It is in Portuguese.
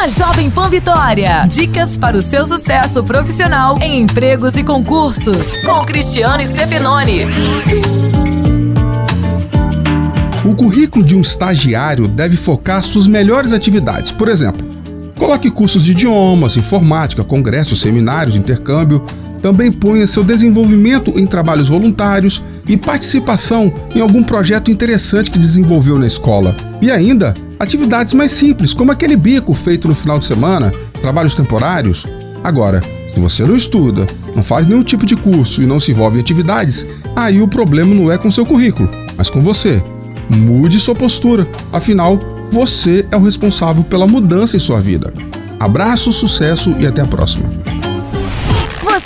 na Jovem Pan Vitória. Dicas para o seu sucesso profissional em empregos e concursos, com Cristiano Stefanoni. O currículo de um estagiário deve focar suas melhores atividades. Por exemplo, coloque cursos de idiomas, informática, congressos, seminários, intercâmbio. Também ponha seu desenvolvimento em trabalhos voluntários e participação em algum projeto interessante que desenvolveu na escola. E ainda, atividades mais simples, como aquele bico feito no final de semana, trabalhos temporários. Agora, se você não estuda, não faz nenhum tipo de curso e não se envolve em atividades, aí o problema não é com seu currículo, mas com você. Mude sua postura, afinal, você é o responsável pela mudança em sua vida. Abraço, sucesso e até a próxima.